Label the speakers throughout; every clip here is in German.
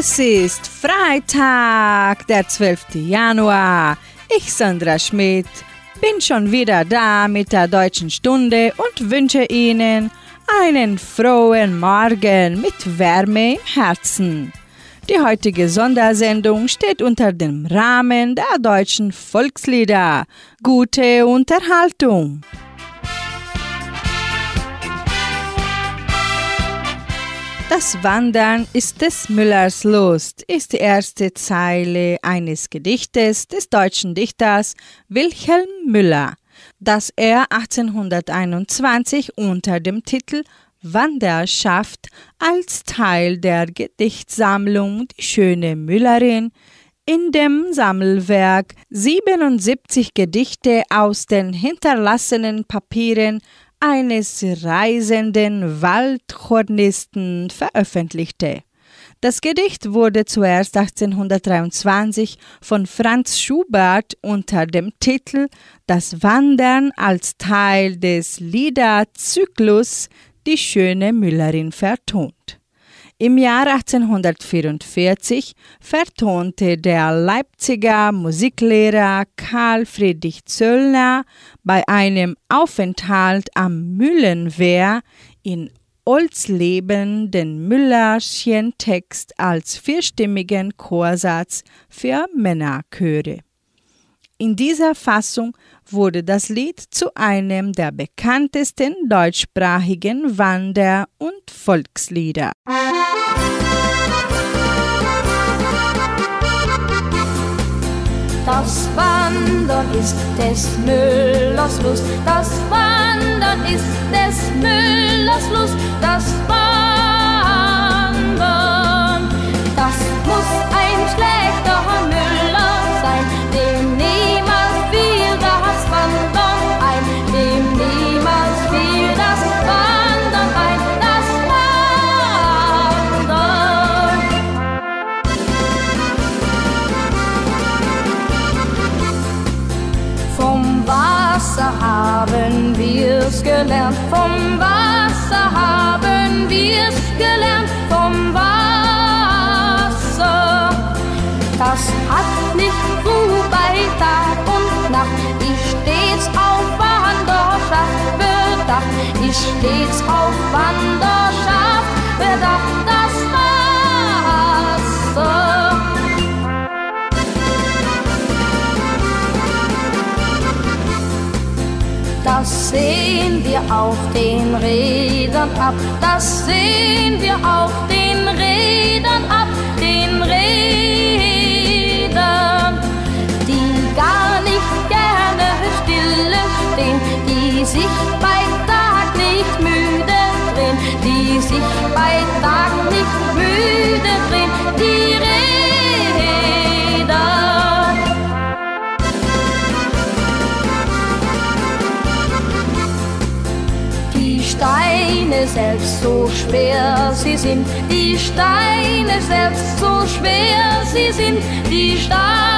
Speaker 1: Es ist Freitag, der 12. Januar. Ich, Sandra Schmidt, bin schon wieder da mit der deutschen Stunde und wünsche Ihnen einen frohen Morgen mit Wärme im Herzen. Die heutige Sondersendung steht unter dem Rahmen der deutschen Volkslieder. Gute Unterhaltung. Das Wandern ist des Müllers Lust ist die erste Zeile eines Gedichtes des deutschen Dichters Wilhelm Müller, das er 1821 unter dem Titel Wanderschaft als Teil der Gedichtsammlung Die schöne Müllerin in dem Sammelwerk 77 Gedichte aus den hinterlassenen Papieren eines reisenden Waldhornisten veröffentlichte. Das Gedicht wurde zuerst 1823 von Franz Schubert unter dem Titel Das Wandern als Teil des Liederzyklus Die schöne Müllerin vertont. Im Jahr 1844 vertonte der Leipziger Musiklehrer Karl Friedrich Zöllner bei einem Aufenthalt am Müllenwehr in Olsleben den Müllerschen Text als vierstimmigen Chorsatz für Männerchöre. In dieser Fassung wurde das Lied zu einem der bekanntesten deutschsprachigen Wander- und Volkslieder.
Speaker 2: Das Wandern ist des Müllers Lust, das Wandern ist des Müllers Lust, das Wandern, gelernt, vom Wasser haben wir's gelernt, vom Wasser. Das hat nicht Ruhe bei Tag und Nacht, ist stets auf Wanderschaft bedacht, ist stets auf Wanderschaft bedacht, Das sehen wir auf den Rädern ab, das sehen wir auf den Rädern ab, den Rädern, die gar nicht gerne stille stehen, die sich bei Tag nicht müde drehen, die sich bei Tag selbst so schwer sie sind, die Steine selbst so schwer sie sind, die Steine.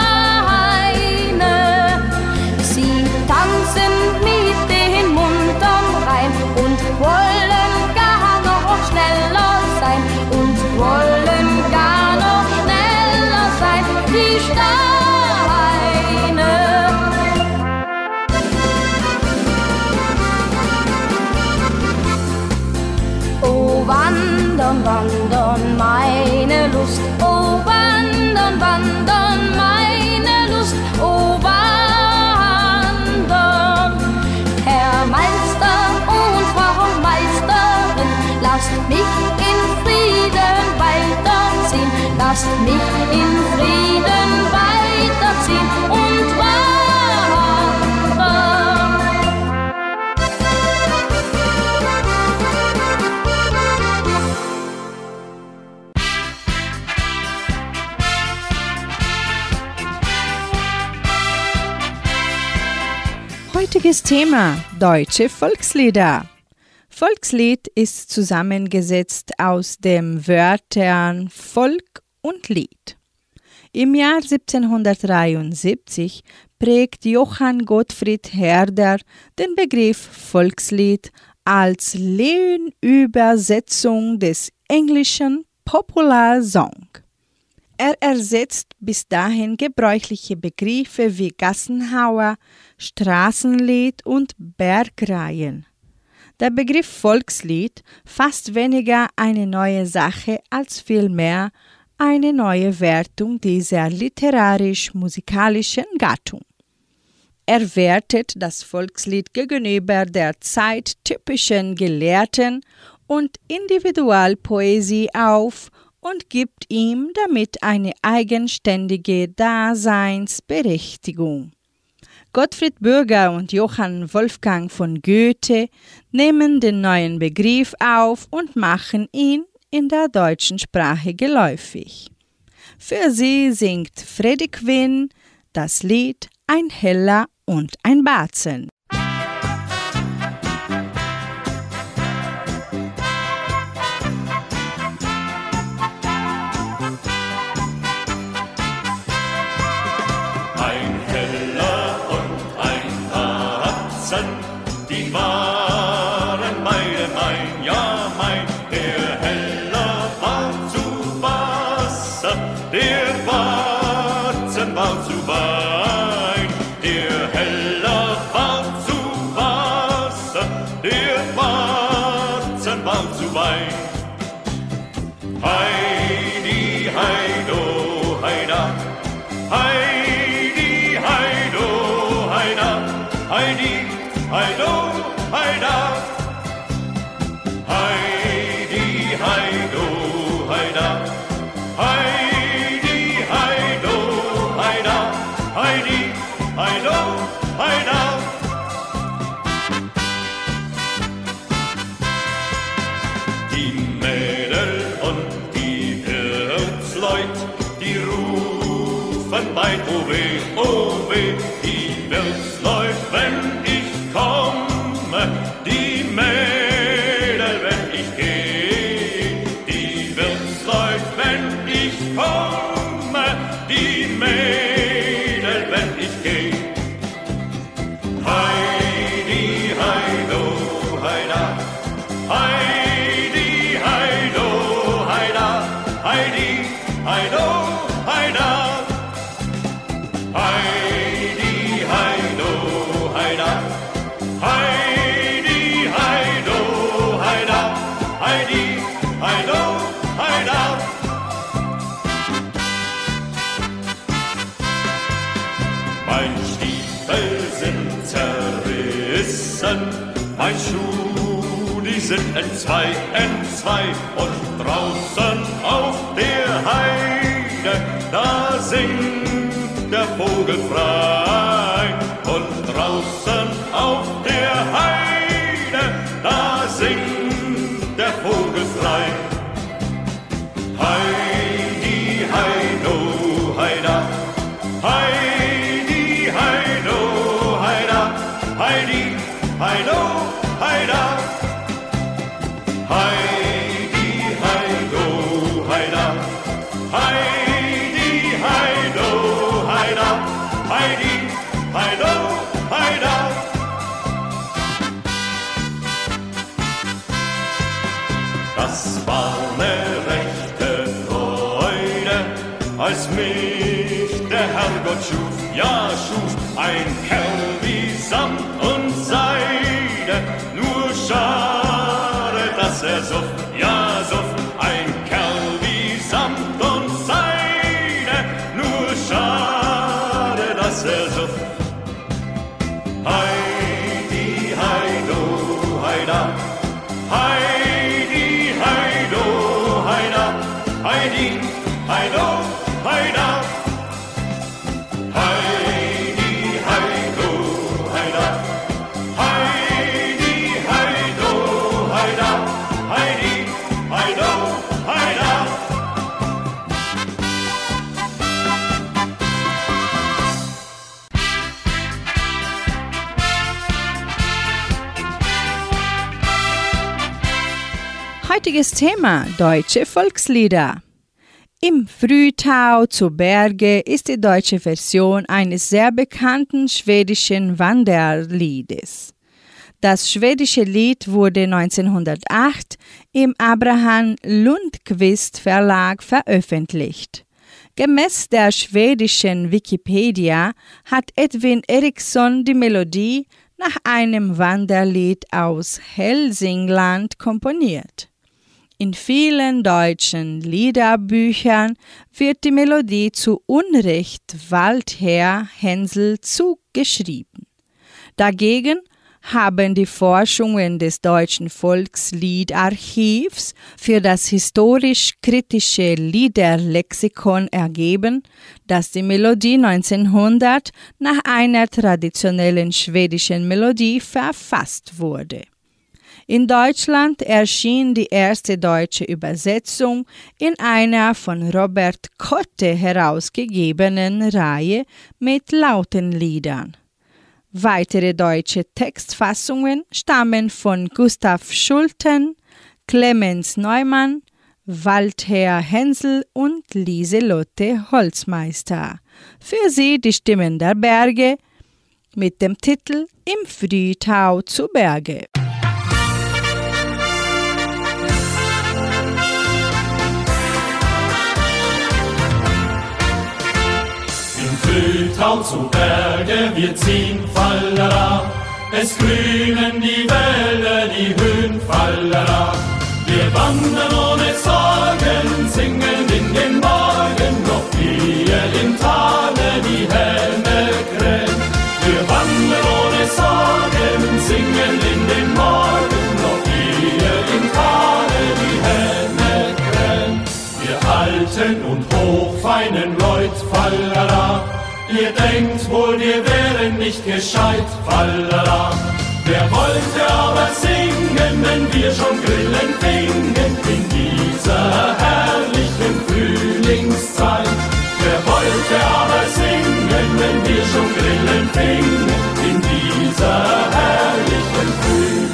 Speaker 1: Thema deutsche Volkslieder. Volkslied ist zusammengesetzt aus den Wörtern Volk und Lied. Im Jahr 1773 prägt Johann Gottfried Herder den Begriff Volkslied als Lehnübersetzung des englischen Popular Song. Er ersetzt bis dahin gebräuchliche Begriffe wie Gassenhauer, Straßenlied und Bergreihen. Der Begriff Volkslied fasst weniger eine neue Sache als vielmehr eine neue Wertung dieser literarisch-musikalischen Gattung. Er wertet das Volkslied gegenüber der zeittypischen Gelehrten und Individualpoesie auf und gibt ihm damit eine eigenständige Daseinsberechtigung. Gottfried Bürger und Johann Wolfgang von Goethe nehmen den neuen Begriff auf und machen ihn in der deutschen Sprache geläufig. Für sie singt Freddy Quinn das Lied Ein Heller und ein Batzen.
Speaker 3: Sind entzwei, entzwei und draußen auf der Heide, da singt der Vogel frei. Und draußen wie
Speaker 1: Heutiges Thema deutsche Volkslieder. Im Frühtau zu Berge ist die deutsche Version eines sehr bekannten schwedischen Wanderliedes. Das schwedische Lied wurde 1908 im Abraham Lundqvist Verlag veröffentlicht. Gemäß der schwedischen Wikipedia hat Edwin Eriksson die Melodie nach einem Wanderlied aus Helsingland komponiert. In vielen deutschen Liederbüchern wird die Melodie zu Unrecht Waldherr Hänsel zugeschrieben. Dagegen haben die Forschungen des Deutschen Volksliedarchivs für das historisch-kritische Liederlexikon ergeben, dass die Melodie 1900 nach einer traditionellen schwedischen Melodie verfasst wurde. In Deutschland erschien die erste deutsche Übersetzung in einer von Robert Kotte herausgegebenen Reihe mit lauten Liedern. Weitere deutsche Textfassungen stammen von Gustav Schulten, Clemens Neumann, Waldherr Hensel und Lieselotte Holzmeister. Für sie die Stimmen der Berge mit dem Titel Im Frühtau zu Berge.
Speaker 4: Frühtau zu Berge, wir ziehen Fallera. Es grünen die Wälder, die Höhen Fallera. Wir wandern ohne Sorgen, singen in den Morgen, noch hier im Tale die Hähne krähen. Wir wandern ohne Sorgen, singen in den Morgen, noch hier im Tale die Hähne krähen. Wir alten und hochfeinen Leut Fallera, Ihr denkt wohl, wir wären nicht gescheit, Fallera. Wer wollte aber singen, wenn wir schon Grillen fingen in dieser herrlichen Frühlingszeit? Wer wollte aber singen, wenn wir schon Grillen fingen in dieser herrlichen Frühlingszeit?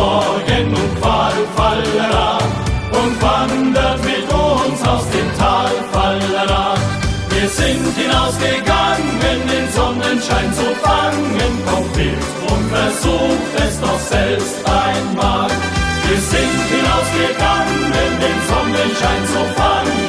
Speaker 4: Sorgen und Qual Fallera und wandert mit uns aus dem Tal Fallera. Wir sind hinausgegangen, den Sonnenschein zu fangen, kommt mit und versucht es doch selbst einmal. Wir sind hinausgegangen, den Sonnenschein zu fangen,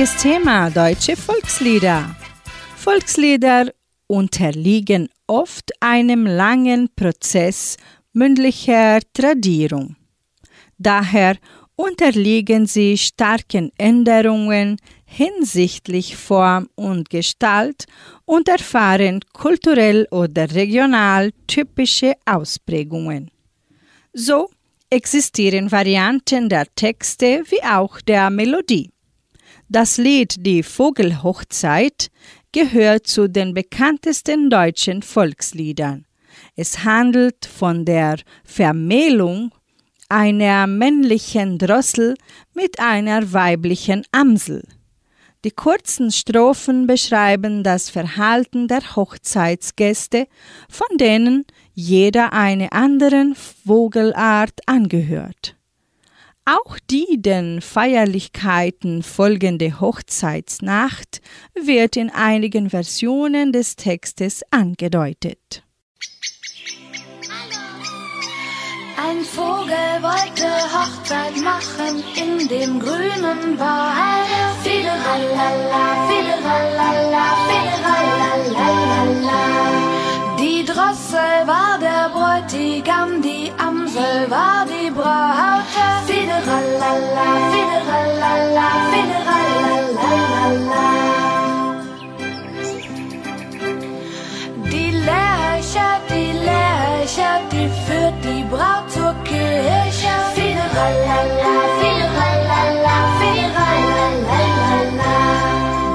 Speaker 1: Heutiges Thema deutsche Volkslieder. Volkslieder unterliegen oft einem langen Prozess mündlicher Tradierung. Daher unterliegen sie starken Änderungen hinsichtlich Form und Gestalt und erfahren kulturell oder regional typische Ausprägungen. So existieren Varianten der Texte wie auch der Melodie. Das Lied Die Vogelhochzeit gehört zu den bekanntesten deutschen Volksliedern. Es handelt von der Vermählung einer männlichen Drossel mit einer weiblichen Amsel. Die kurzen Strophen beschreiben das Verhalten der Hochzeitsgäste, von denen jeder einer anderen Vogelart angehört. Auch die den Feierlichkeiten folgende Hochzeitsnacht wird in einigen Versionen des Textes angedeutet.
Speaker 2: Ein Vogel wollte Hochzeit machen in dem grünen Wald. Fideralala, fideralala, fideralala. Die Drossel war der Bräutigam, die Amsel war die Braut. Die Lerche, die Lerche, die führt die Braut zur Kirche.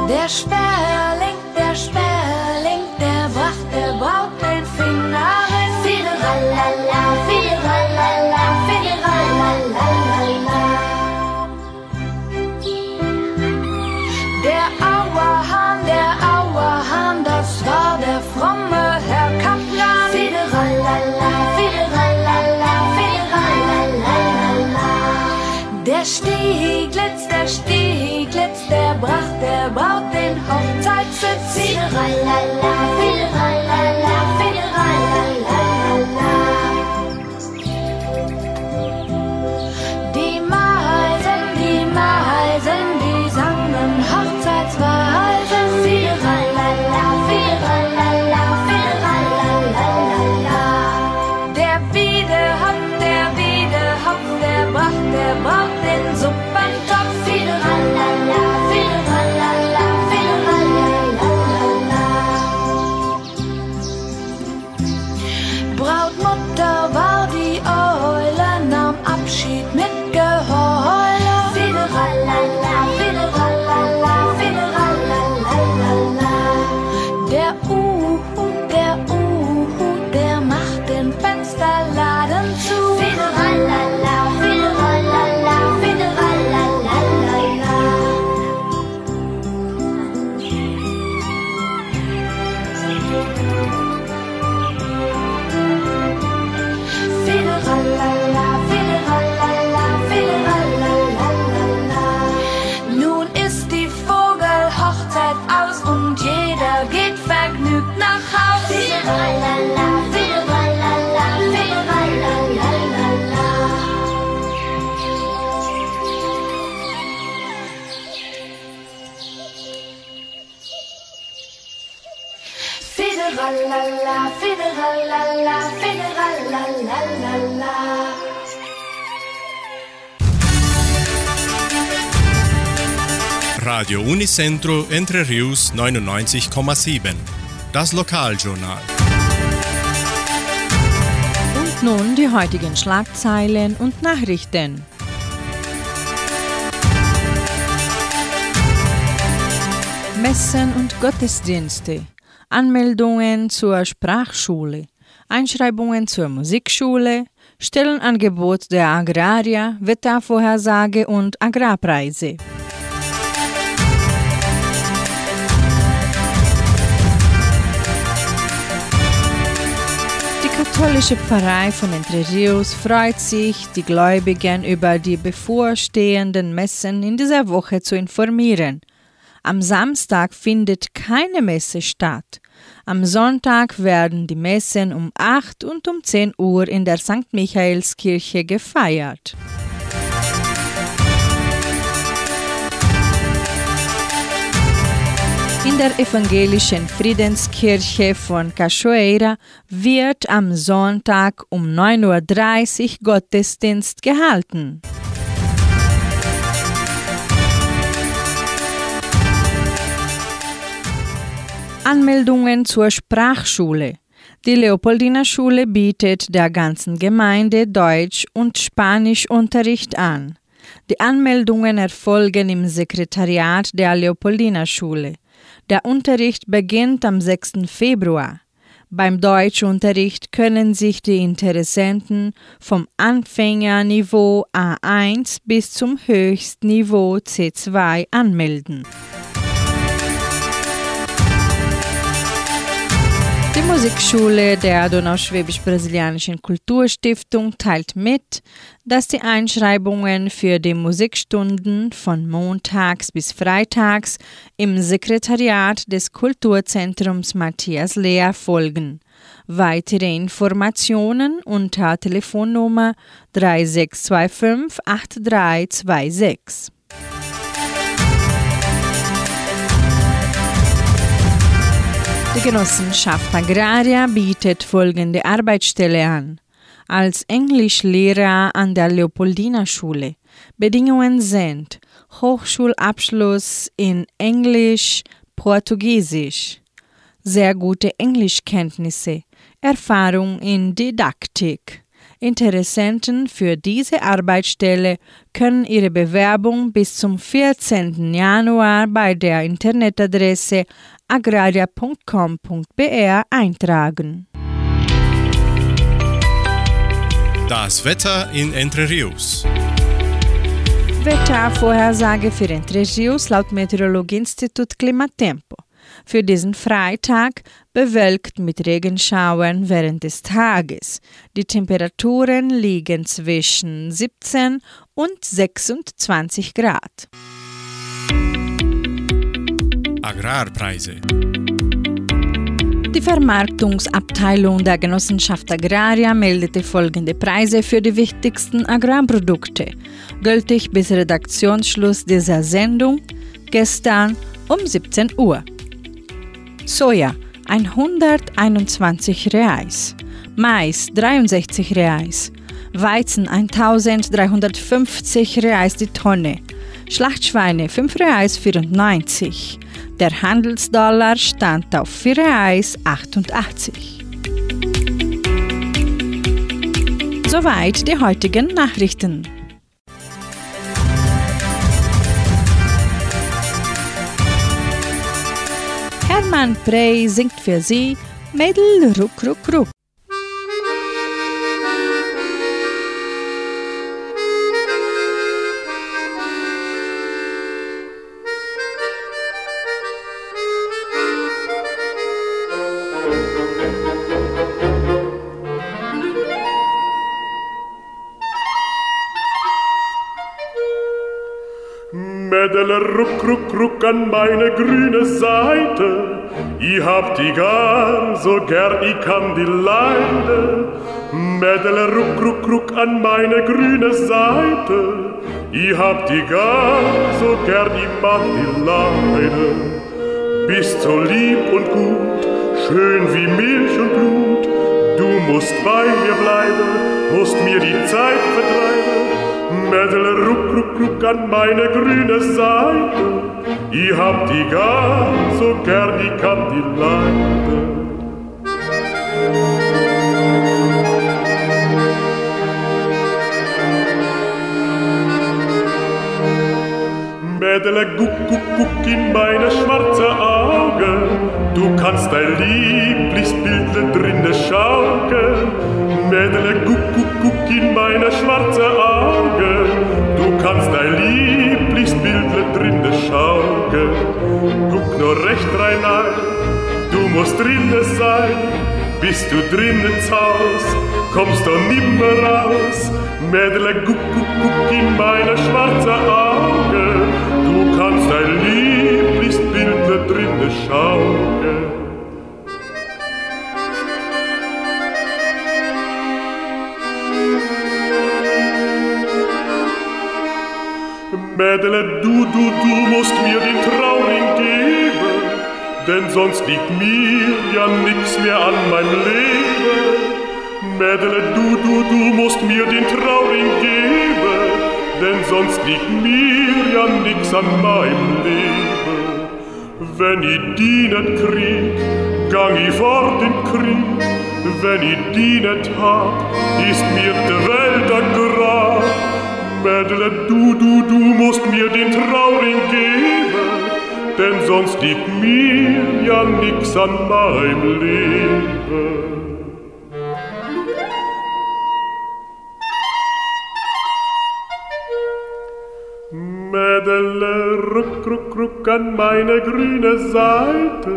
Speaker 2: Der Sperling, der Sperling, der brachte der Braut Stieglitz, der Stieglitz, der bracht der Braut den Hochzeitssitz. Fidralala, fidralala, fidralala. Unicentro Entre Rius 99,7. Das Lokaljournal.
Speaker 1: Und nun die heutigen Schlagzeilen und Nachrichten. Messen und Gottesdienste. Anmeldungen zur Sprachschule. Einschreibungen zur Musikschule. Stellenangebot der Agrarier, Wettervorhersage und Agrarpreise. Katholische Pfarrei von Entre Rios freut sich, die Gläubigen über die bevorstehenden Messen in dieser Woche zu informieren. Am Samstag findet keine Messe statt. Am Sonntag werden die Messen um 8 und um 10 Uhr in der St. Michaelskirche gefeiert. In der evangelischen Friedenskirche von Cachoeira wird am Sonntag um 9.30 Uhr Gottesdienst gehalten. Anmeldungen zur Sprachschule. Die Leopoldina Schule bietet der ganzen Gemeinde Deutsch- und Spanischunterricht an. Die Anmeldungen erfolgen im Sekretariat der Leopoldina Schule. Der Unterricht beginnt am 6. Februar. Beim Deutschunterricht können sich die Interessenten vom Anfängerniveau A1 bis zum Höchstniveau C2 anmelden. Die Musikschule der Donauschwäbisch-Brasilianischen Kulturstiftung teilt mit, dass die Einschreibungen für die Musikstunden von montags bis freitags im Sekretariat des Kulturzentrums Matthias Lehr folgen. Weitere Informationen unter Telefonnummer 3625 8326. Die Genossenschaft Agraria bietet folgende Arbeitsstelle an. Als Englischlehrer an der Leopoldina Schule. Bedingungen sind Hochschulabschluss in Englisch, Portugiesisch, sehr gute Englischkenntnisse, Erfahrung in Didaktik. Interessenten für diese Arbeitsstelle können ihre Bewerbung bis zum 14. Januar bei der Internetadresse agraria.com.br eintragen.
Speaker 2: Das Wetter in Entre Rios.
Speaker 1: Wettervorhersage für Entre Rios laut Meteorologieinstitut Klimatempo. Für diesen Freitag bewölkt mit Regenschauern während des Tages. Die Temperaturen liegen zwischen 17 und 26 Grad.
Speaker 5: Agrarpreise.
Speaker 1: Die Vermarktungsabteilung der Genossenschaft Agraria meldete folgende Preise für die wichtigsten Agrarprodukte, gültig bis Redaktionsschluss dieser Sendung gestern um 17 Uhr. Soja 121 Reais, Mais 63 Reais, Weizen 1350 Reais die Tonne, Schlachtschweine 5 Reais 94, der Handelsdollar stand auf 4 Reais 88. Soweit die heutigen Nachrichten. Hermann Prey singt für Sie Mädel ruck ruck ruck.
Speaker 6: Mädele, ruck, ruck, ruck an meine grüne Seite. Ich hab die gar so gern, ich kann die leide. Mädele, ruck, ruck, ruck an meine grüne Seite. Ich hab die gar so gern, ich mag die leide. Bist so lieb und gut, schön wie Milch und Blut. Du musst bei mir bleiben, musst mir die Zeit vertreiben. Mädel, ruck, ruck, ruck an meine grüne Seite. Ich hab die gar so gern, ich kann die leiden. Mädele, guck, guck, guck in meine schwarze Augen. Du kannst dein Lieblingsbildle drinne schaukeln. Mädele, guck, guck, guck in meine schwarze Augen. Du kannst dein Lieblingsbildle drinne schaukeln. Guck nur recht rein ein, du musst drinne sein. Bist du drin ins Haus, kommst du nimmer raus. Mädele, guck, guck, guck in meine schwarze Augen. Du kannst dein Lieblingsbildle drinne schaukeln. Mädele, du, du, du musst mir den Trauring geben, denn sonst liegt mir ja nix mehr an meinem Leben. Mädele, du, du, du musst mir den Trauring geben, denn sonst liegt mir ja nix an meinem Leben. Wenn ich die nicht krieg, gang ich fort in Krieg. Wenn ich die nicht hab, ist mir die Welt ein Grab. Mädele, du, du, du musst mir den Trauring geben, denn sonst liegt mir ja nix an meinem Leben. Mädele, ruck, ruck, ruck an meine grüne Seite.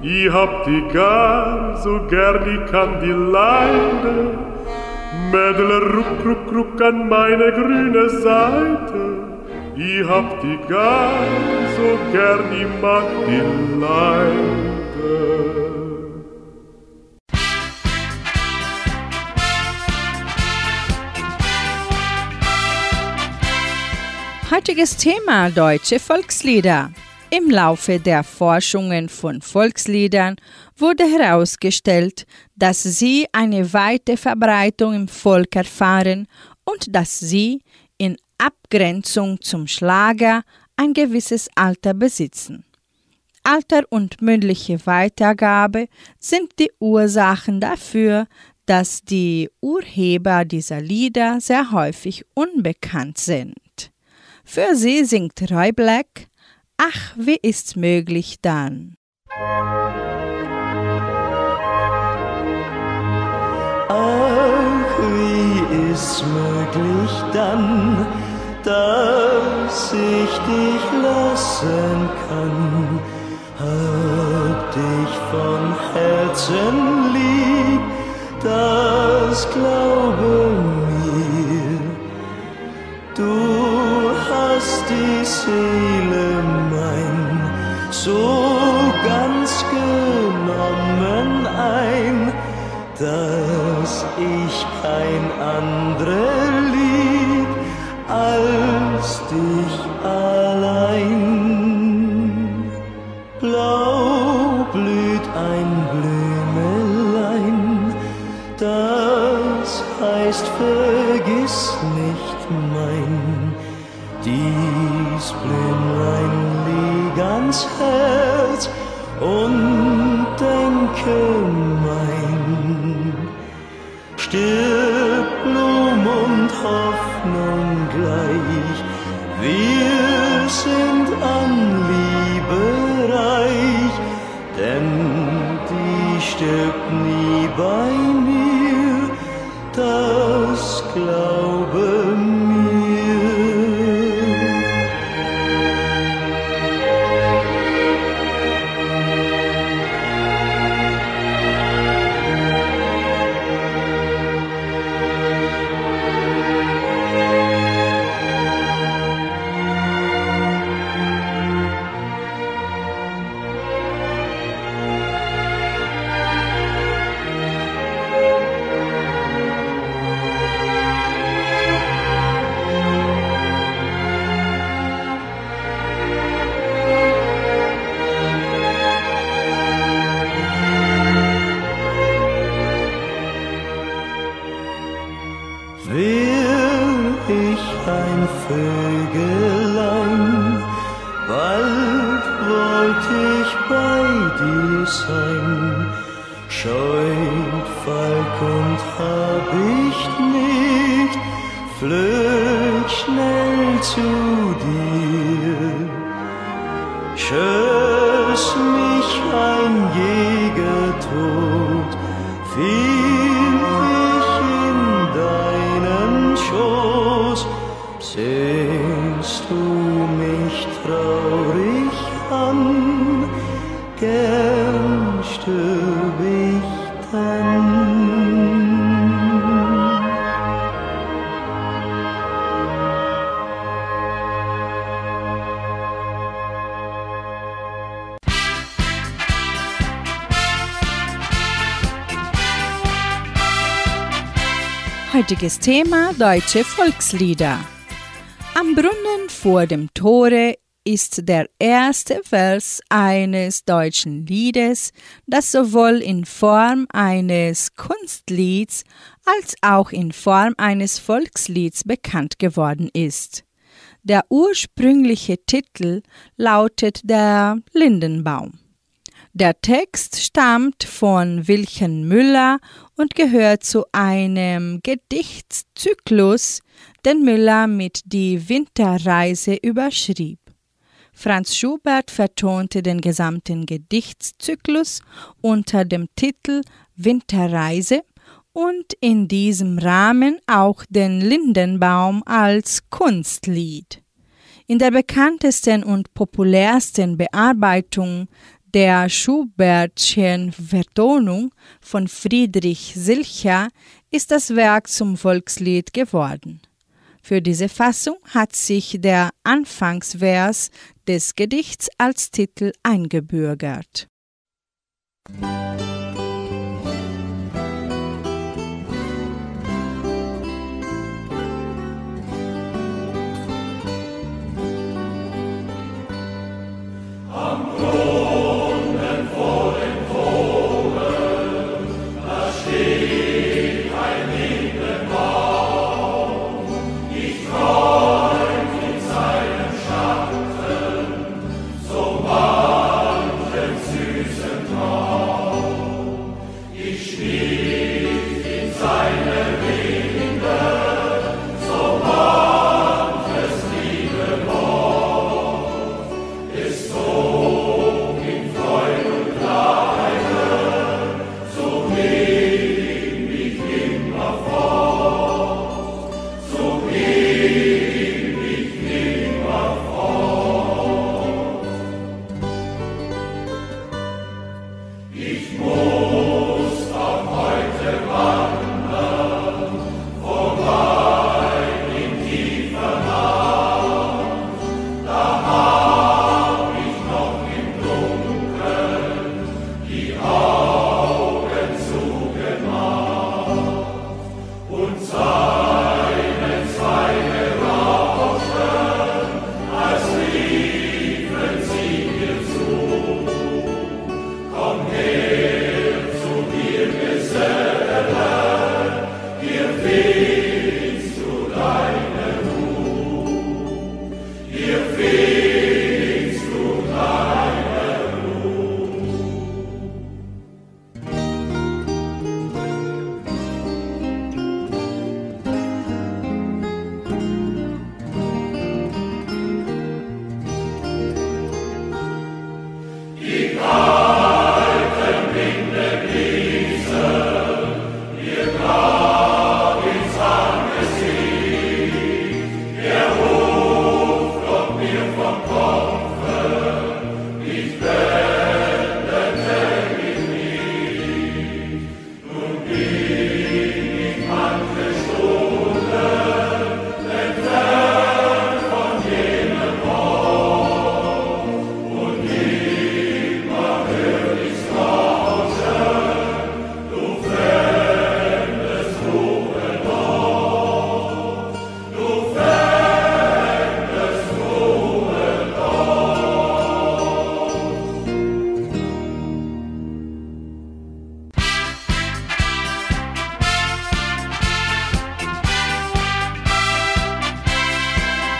Speaker 6: Ich hab die gar so gern, ich kann die leiden. Mädele, ruck, ruck, ruck an meine grüne Seite. Ich hab die gar so gern, ich mag die leiden.
Speaker 1: Heutiges Thema deutsche Volkslieder. Im Laufe der Forschungen von Volksliedern wurde herausgestellt, dass sie eine weite Verbreitung im Volk erfahren und dass sie in Abgrenzung zum Schlager ein gewisses Alter besitzen. Alter und mündliche Weitergabe sind die Ursachen dafür, dass die Urheber dieser Lieder sehr häufig unbekannt sind. Für sie singt Roy Black Ach, wie ist's möglich dann?
Speaker 7: Ach, wie ist's möglich dann, dass ich dich lassen kann? Hab dich von Herzen lieb, das glaube mir. Du die Seele mein so ganz genommen ein, dass ich kein anderer lieb als dich allein. Blau blüht ein Blümelein, das heißt vergiss nicht E.
Speaker 1: Heutiges Thema deutsche Volkslieder. Am Brunnen vor dem Tore ist der erste Vers eines deutschen Liedes, das sowohl in Form eines Kunstlieds als auch in Form eines Volkslieds bekannt geworden ist. Der ursprüngliche Titel lautet der Lindenbaum. Der Text stammt von Wilchen Müller und gehört zu einem Gedichtszyklus, den Müller mit Die Winterreise überschrieb. Franz Schubert vertonte den gesamten Gedichtszyklus unter dem Titel Winterreise und in diesem Rahmen auch den Lindenbaum als Kunstlied. In der bekanntesten und populärsten Bearbeitung der Schubertschen Vertonung von Friedrich Silcher ist das Werk zum Volkslied geworden. Für diese Fassung hat sich der Anfangsvers des Gedichts als Titel eingebürgert.
Speaker 8: Thank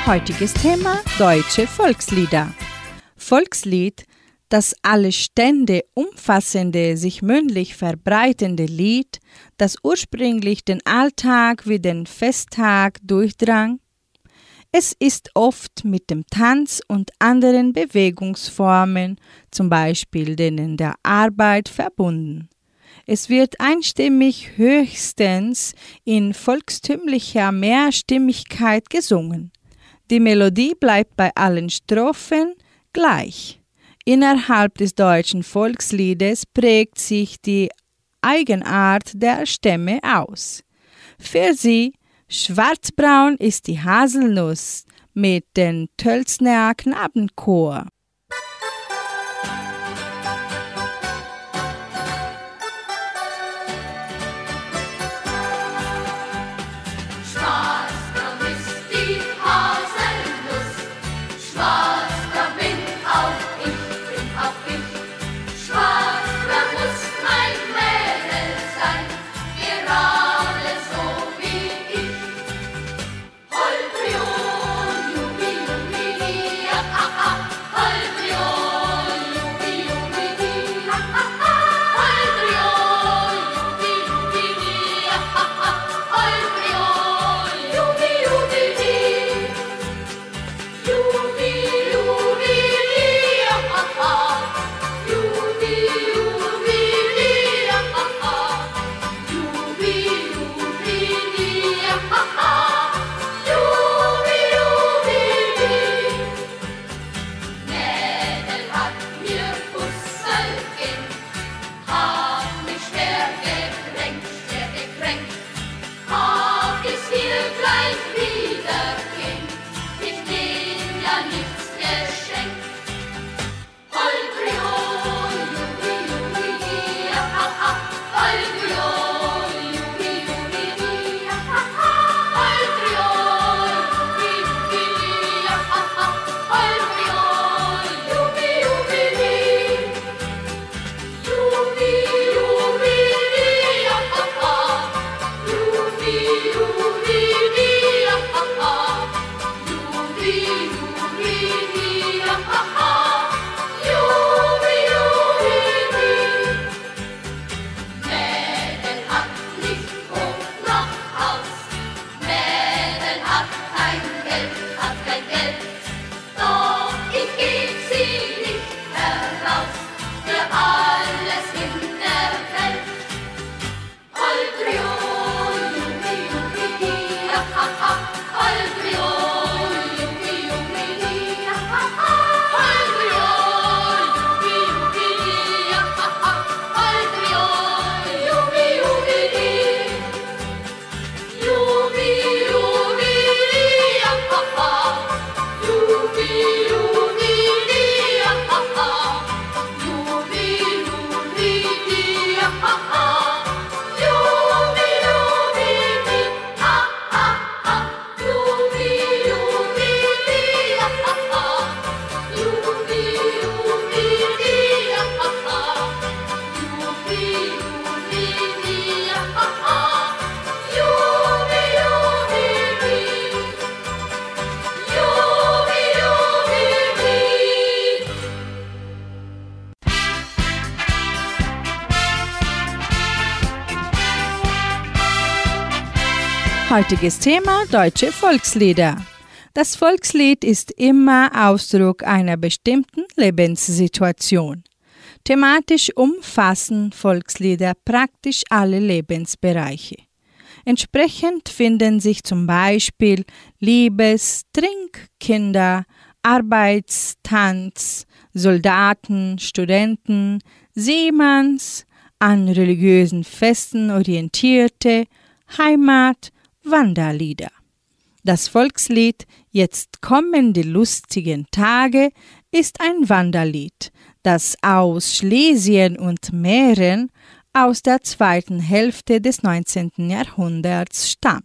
Speaker 2: Heutiges Thema deutsche Volkslieder. Volkslied, das alle Stände umfassende, sich mündlich verbreitende Lied, das ursprünglich den Alltag wie den Festtag durchdrang. Es ist oft mit dem Tanz und anderen Bewegungsformen, zum Beispiel denen der Arbeit, verbunden. Es wird einstimmig höchstens in volkstümlicher Mehrstimmigkeit gesungen. Die Melodie bleibt bei allen Strophen gleich. Innerhalb des deutschen Volksliedes prägt sich die Eigenart der Stämme aus. Für sie schwarzbraun ist die Haselnuss mit den Tölzner Knabenchor. after all. Heutiges Thema deutsche Volkslieder. Das Volkslied ist immer Ausdruck einer bestimmten Lebenssituation. Thematisch umfassen Volkslieder praktisch alle Lebensbereiche. Entsprechend finden sich zum Beispiel Liebes-, Trink-, Kinder-, Arbeits-, Tanz-, Soldaten-, Studenten-, Seemanns-, an religiösen Festen orientierte, Heimat-, Wanderlieder. Das Volkslied Jetzt kommen die lustigen Tage ist ein Wanderlied, das aus Schlesien und Mähren aus der zweiten Hälfte des 19. Jahrhunderts stammt.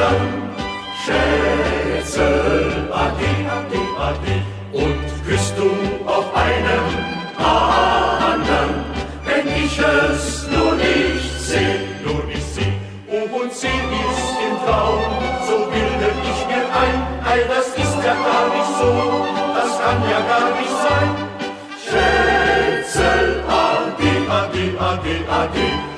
Speaker 4: Wandern. Schätzel, ade, ade, ade, und küsst du auf einem anderen, wenn ich es nur nicht seh, nur nicht seh, oh, und seh ist im Traum, so bilde ich mir ein, ei, das ist ja gar nicht so, das kann ja gar nicht sein. Schätzel, ade, ade, ade, ade,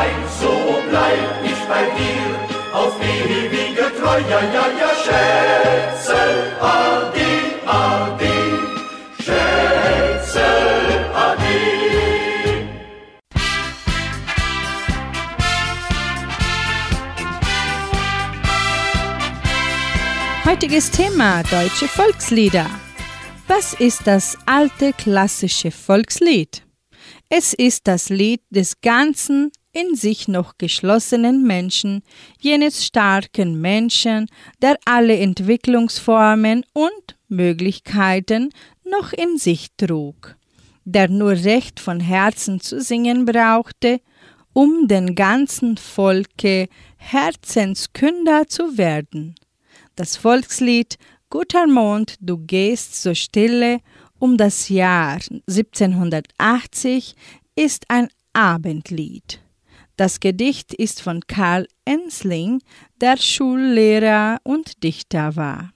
Speaker 4: Mai, so bleib ich bei dir auf ewige Treu. Ja, ja, ja, Schätzel, ade, ade, Schätzel, ade.
Speaker 1: Heutiges Thema deutsche Volkslieder. Was ist das alte klassische Volkslied? Es ist das Lied des ganzen, in sich noch geschlossenen Menschen, jenes starken Menschen, der alle Entwicklungsformen und Möglichkeiten noch in sich trug, der nur recht von Herzen zu singen brauchte, um den ganzen Volke Herzenskünder zu werden. Das Volkslied Guter Mond, du gehst so stille um das Jahr 1780 ist ein Abendlied. Das Gedicht ist von Karl Ensling, der Schullehrer und Dichter war.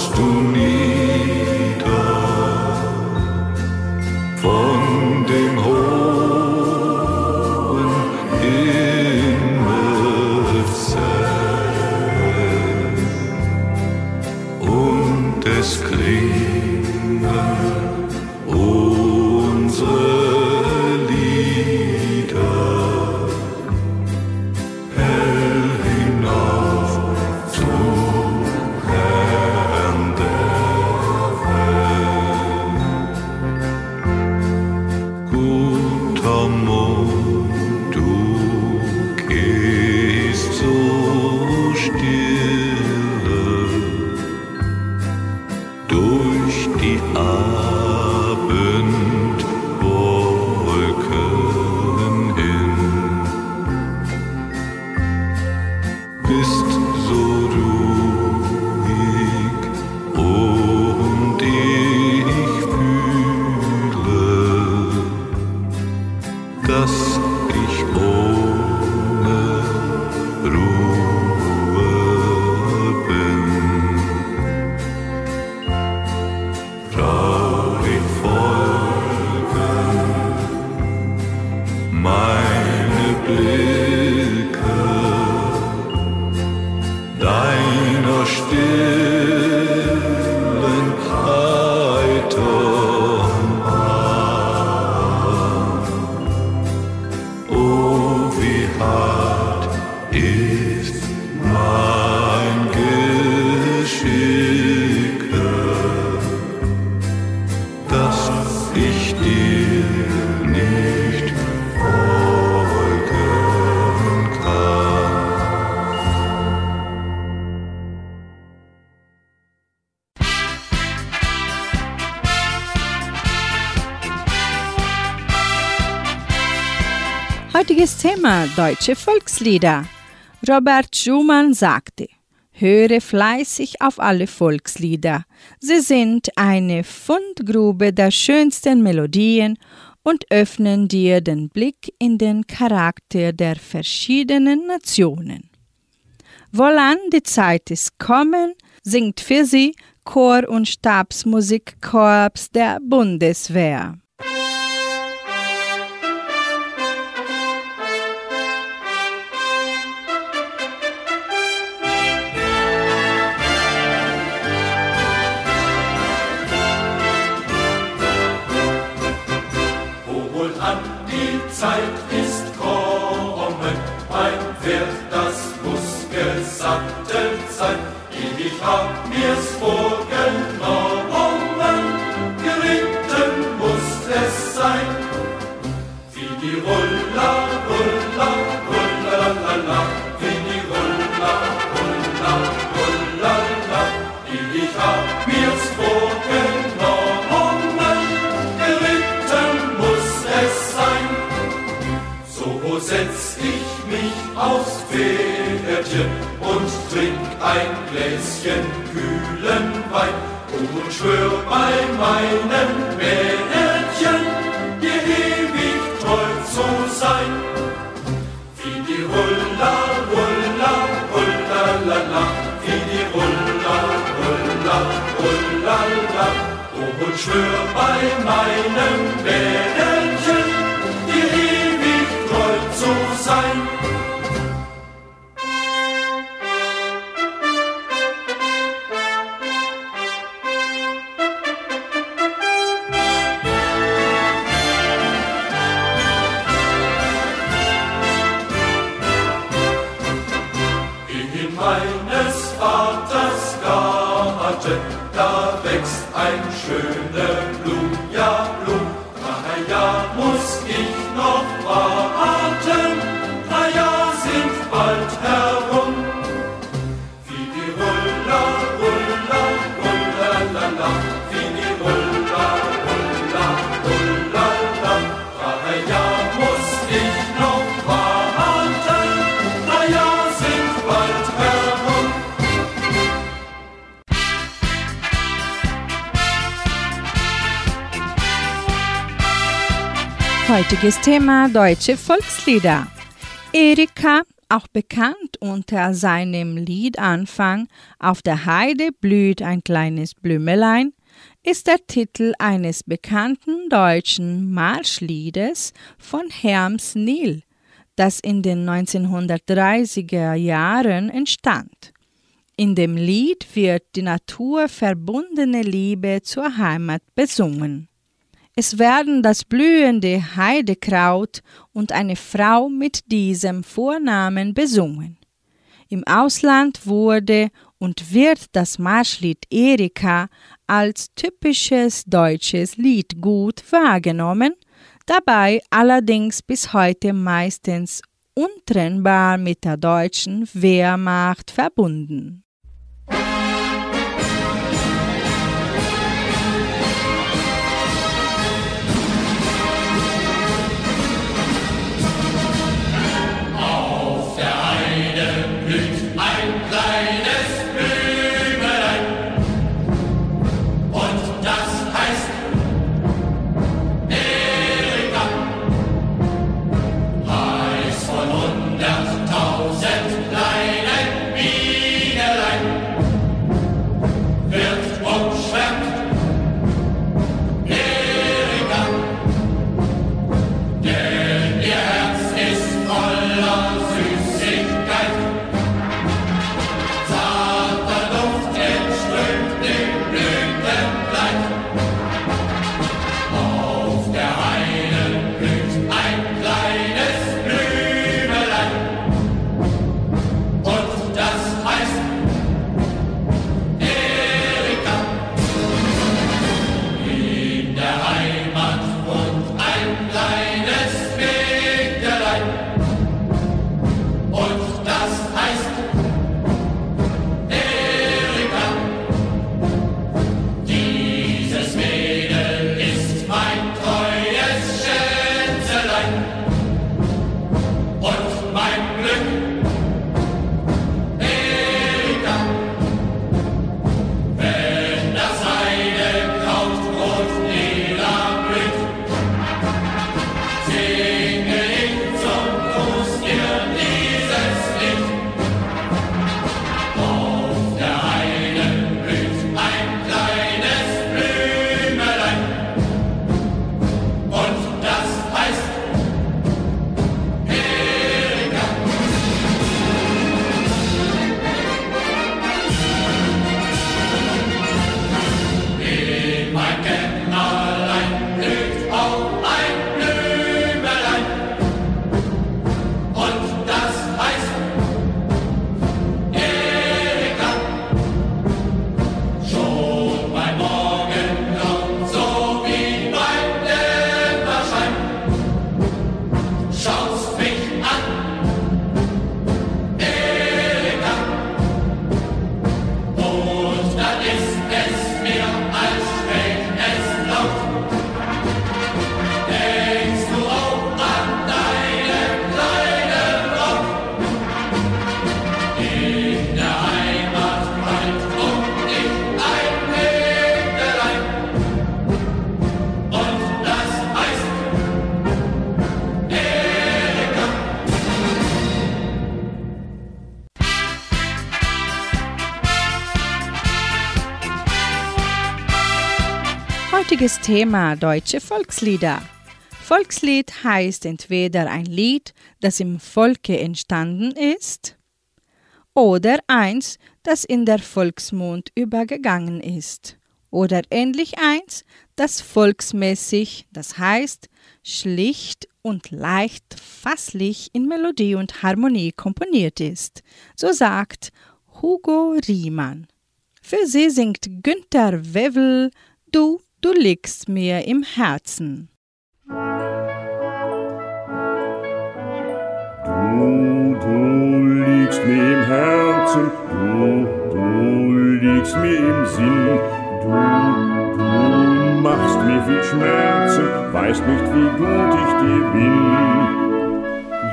Speaker 7: To du Thema deutsche Volkslieder. Robert Schumann sagte, höre fleißig auf alle Volkslieder. Sie sind eine Fundgrube der schönsten Melodien und öffnen dir den Blick in den Charakter der verschiedenen Nationen. Wohlan, die Zeit ist kommen, singt für sie Chor- und Stabsmusikkorps der Bundeswehr. Zeit ist
Speaker 4: kommen, ein Pferd, das muss gesattelt sein. Ich hab ein Gläschen kühlen Wein und schwör bei meinem Mädchen, dir ewig treu zu sein. Wie die Hulla, Hulla, Rulla, la, la, wie die Hulla, Hulla, Rulla, la, oh, und schwör bei meinem Mädchen, Heutiges Thema deutsche Volkslieder. Erika, auch bekannt unter seinem Liedanfang Auf der Heide blüht ein kleines Blümelein, ist der Titel eines bekannten deutschen Marschliedes von Herms Nil, das in den 1930er Jahren entstand. In dem Lied wird die naturverbundene Liebe zur Heimat besungen. Es werden das blühende Heidekraut und eine Frau mit diesem Vornamen besungen. Im Ausland wurde und wird das Marschlied Erika als typisches deutsches Lied gut wahrgenommen, dabei allerdings bis heute meistens untrennbar mit der deutschen Wehrmacht verbunden.
Speaker 1: Heutiges Thema deutsche Volkslieder. Volkslied heißt entweder ein Lied, das im Volke entstanden ist, oder eins, das in der Volksmund übergegangen ist, oder ähnlich eins, das volksmäßig, das heißt schlicht und leicht fasslich in Melodie und Harmonie komponiert ist. So sagt Hugo Riemann. Für sie singt Günther Wevel Du du liegst mir im Herzen.
Speaker 9: Du, du liegst mir im Herzen, du, du liegst mir im Sinn, du, du machst mir viel Schmerzen, weißt nicht, wie gut ich dir bin.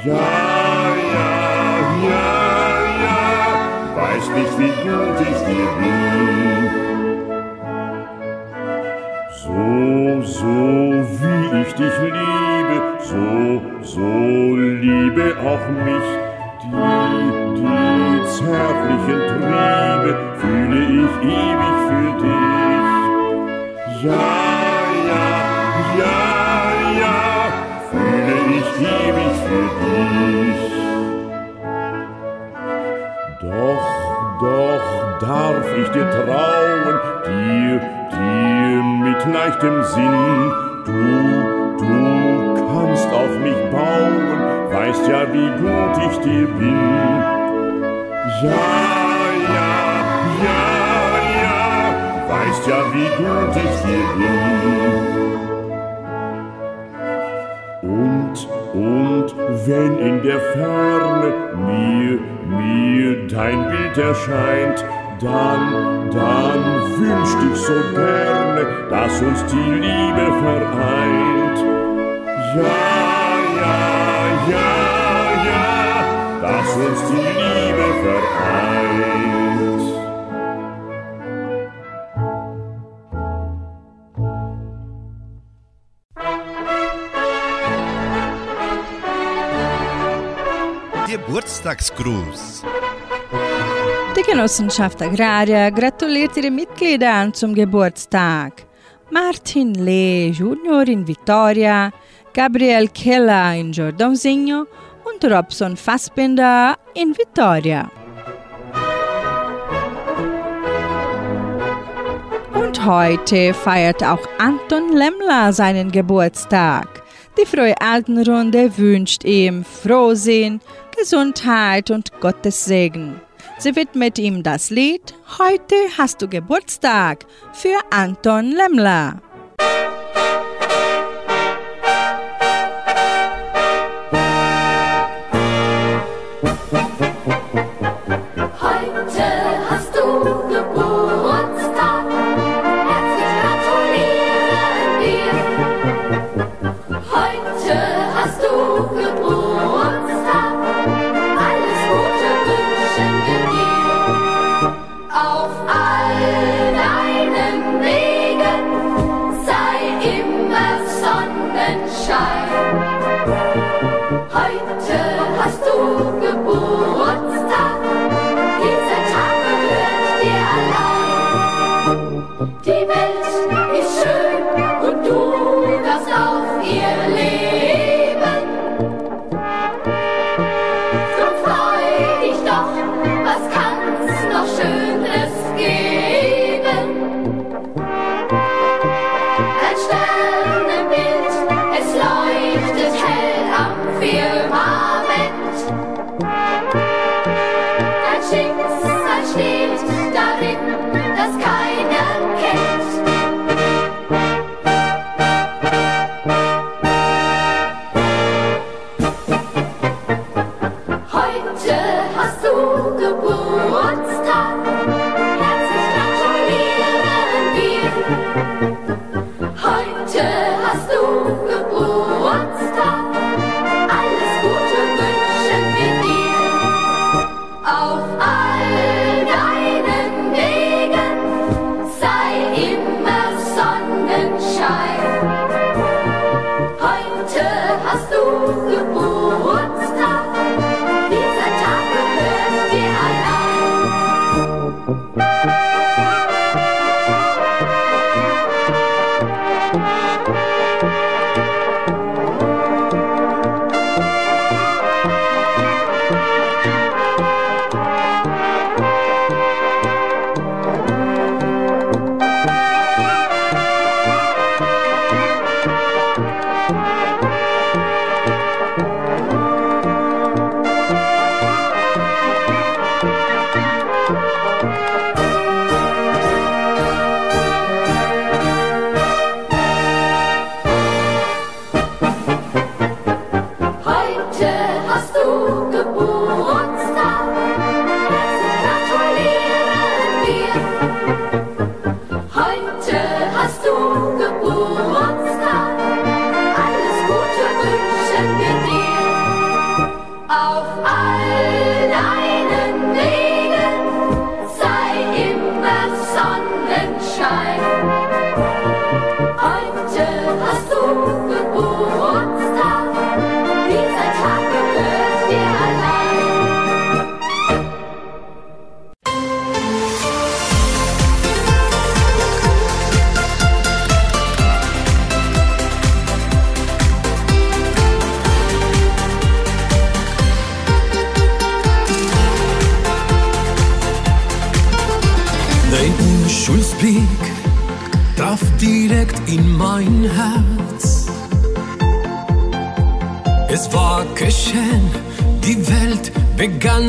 Speaker 9: Ja, ja, ja, ja, weißt nicht, wie gut ich dir bin. So, wie ich dich liebe, so, so liebe auch mich. Die, die zärtlichen Triebe fühle ich ewig für dich. Ja, ja, ja, ja, fühle ich ewig für dich. Doch, doch darf ich dir trauen, dir, dir mit leichtem Sinn. Du, du kannst auf mich bauen, weißt ja, wie gut ich dir bin. Ja, ja, ja, ja, weißt ja, wie gut ich dir bin. Und, und wenn in der Ferne mir, mir dein Bild erscheint, dann, dann wünscht ich so gerne, dass uns die Liebe vereint. Ja, ja, ja, ja, dass uns die Liebe vereint.
Speaker 10: Geburtstagsgruß.
Speaker 1: Die Genossenschaft Agraria gratuliert ihre Mitgliedern zum Geburtstag. Martin Lee Jr. in Vitoria, Gabriel Keller in Jordãozinho und Robson Fassbinder in Vitoria. Und heute feiert auch Anton Lemmler seinen Geburtstag. Die Frohe Altenrunde wünscht ihm Frohsinn, Gesundheit und Gottes Segen. Sie widmet ihm das Lied Heute hast du Geburtstag für Anton Lemmler.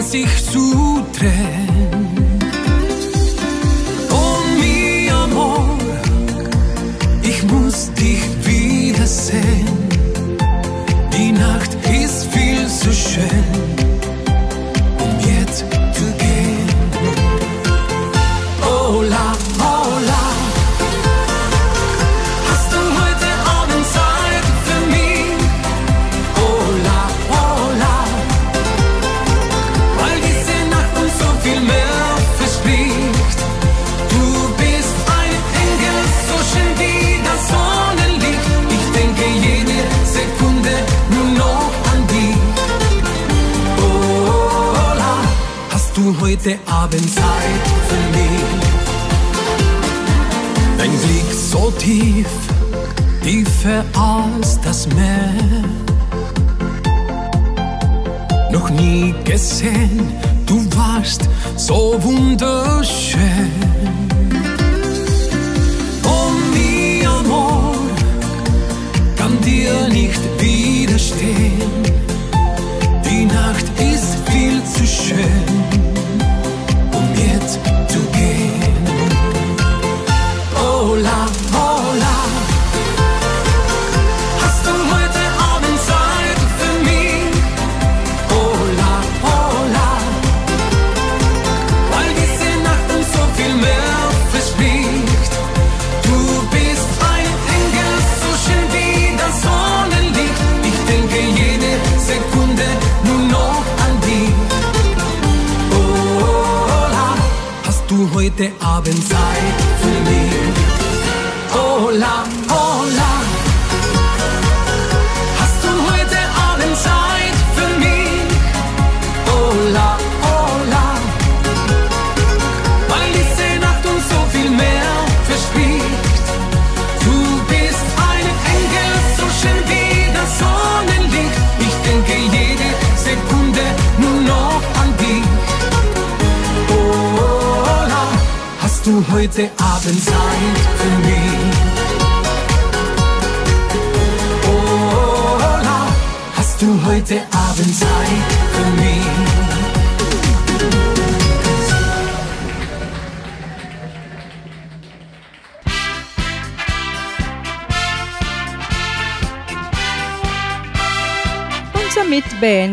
Speaker 8: sich zu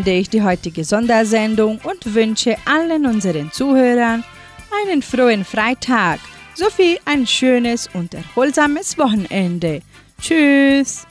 Speaker 1: beende ich die heutige Sondersendung und wünsche allen unseren Zuhörern einen frohen Freitag sowie ein schönes und erholsames Wochenende. Tschüss!